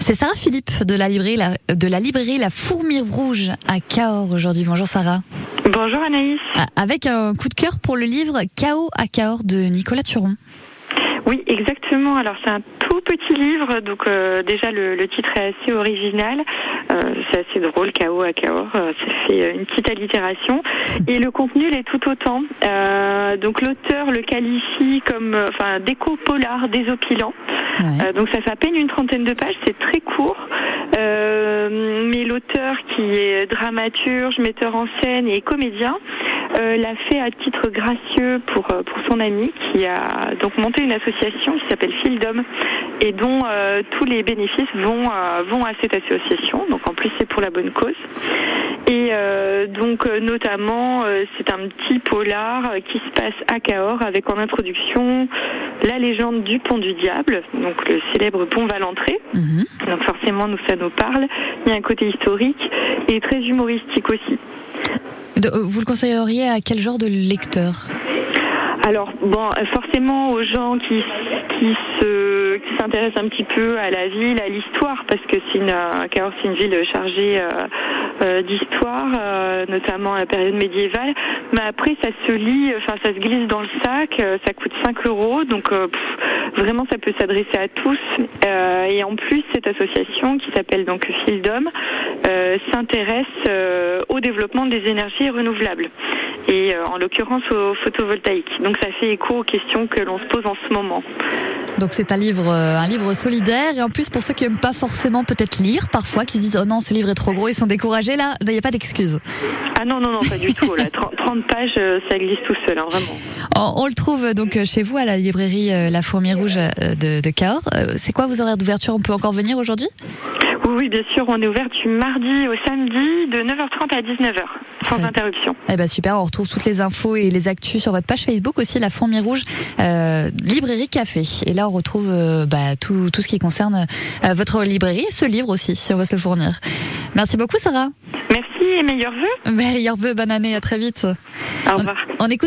C'est Sarah Philippe de la librairie La, de la, librairie la Fourmi Rouge à Cahors aujourd'hui. Bonjour Sarah. Bonjour Anaïs. Ah, avec un coup de cœur pour le livre Chaos à Cahors de Nicolas Turon. Oui, exactement. Alors c'est un tout petit livre, donc euh, déjà le, le, titre est assez original, euh, c'est assez drôle, Chaos à euh, ça fait une petite allitération, et le contenu l'est tout autant. Euh, donc l'auteur le qualifie comme, enfin, déco polar désopilant. Ouais. donc ça fait à peine une trentaine de pages, c'est très court. mais l'auteur qui est dramaturge, metteur en scène et comédien l'a fait à titre gracieux pour pour son ami qui a donc monté une association qui s'appelle Fildom et dont euh, tous les bénéfices vont euh, vont à cette association. Donc en plus c'est pour la bonne cause. Et euh, donc notamment c'est un petit polar qui se passe à Cahors avec en introduction la légende du pont du diable, donc le célèbre pont Valentré. Mm Donc forcément nous ça nous parle. Il y a un côté historique et très humoristique aussi. Vous le conseilleriez à quel genre de lecteur alors bon, forcément aux gens qui qui se qui s'intéressent un petit peu à la ville, à l'histoire, parce que c'est une Cahors c'est une ville chargée euh, euh, d'histoire, euh, notamment à la période médiévale. Mais après ça se lit, enfin ça se glisse dans le sac, ça coûte 5 euros, donc vraiment ça peut s'adresser à tous. et en plus cette association qui s'appelle donc Fildom s'intéresse au développement des énergies renouvelables et en l'occurrence au photovoltaïque. Donc ça fait écho aux questions que l'on se pose en ce moment. Donc c'est un livre, un livre solidaire et en plus pour ceux qui n'aiment pas forcément peut-être lire parfois, qui se disent oh non ce livre est trop gros, ils sont découragés là, il n'y a pas d'excuse. Ah non non non pas du tout. Là, 30 pages ça glisse tout seul hein, vraiment. On, on, le trouve donc chez vous à la librairie La Fourmi Rouge de, de Cahors. C'est quoi vos horaires d'ouverture? On peut encore venir aujourd'hui? Oui, oui, bien sûr, on est ouvert du mardi au samedi de 9h30 à 19h, sans Très. interruption. Eh ben super, on retrouve toutes les infos et les actus sur votre page Facebook aussi, la Fourmi Rouge, euh, librairie café. Et là, on retrouve euh, bah, tout, tout ce qui concerne euh, votre librairie et ce livre aussi, si on veut se le fournir. Merci beaucoup, Sarah. Merci et meilleurs vœux. Meilleurs vœux, bonne année, à très vite. Au revoir. on, on écoute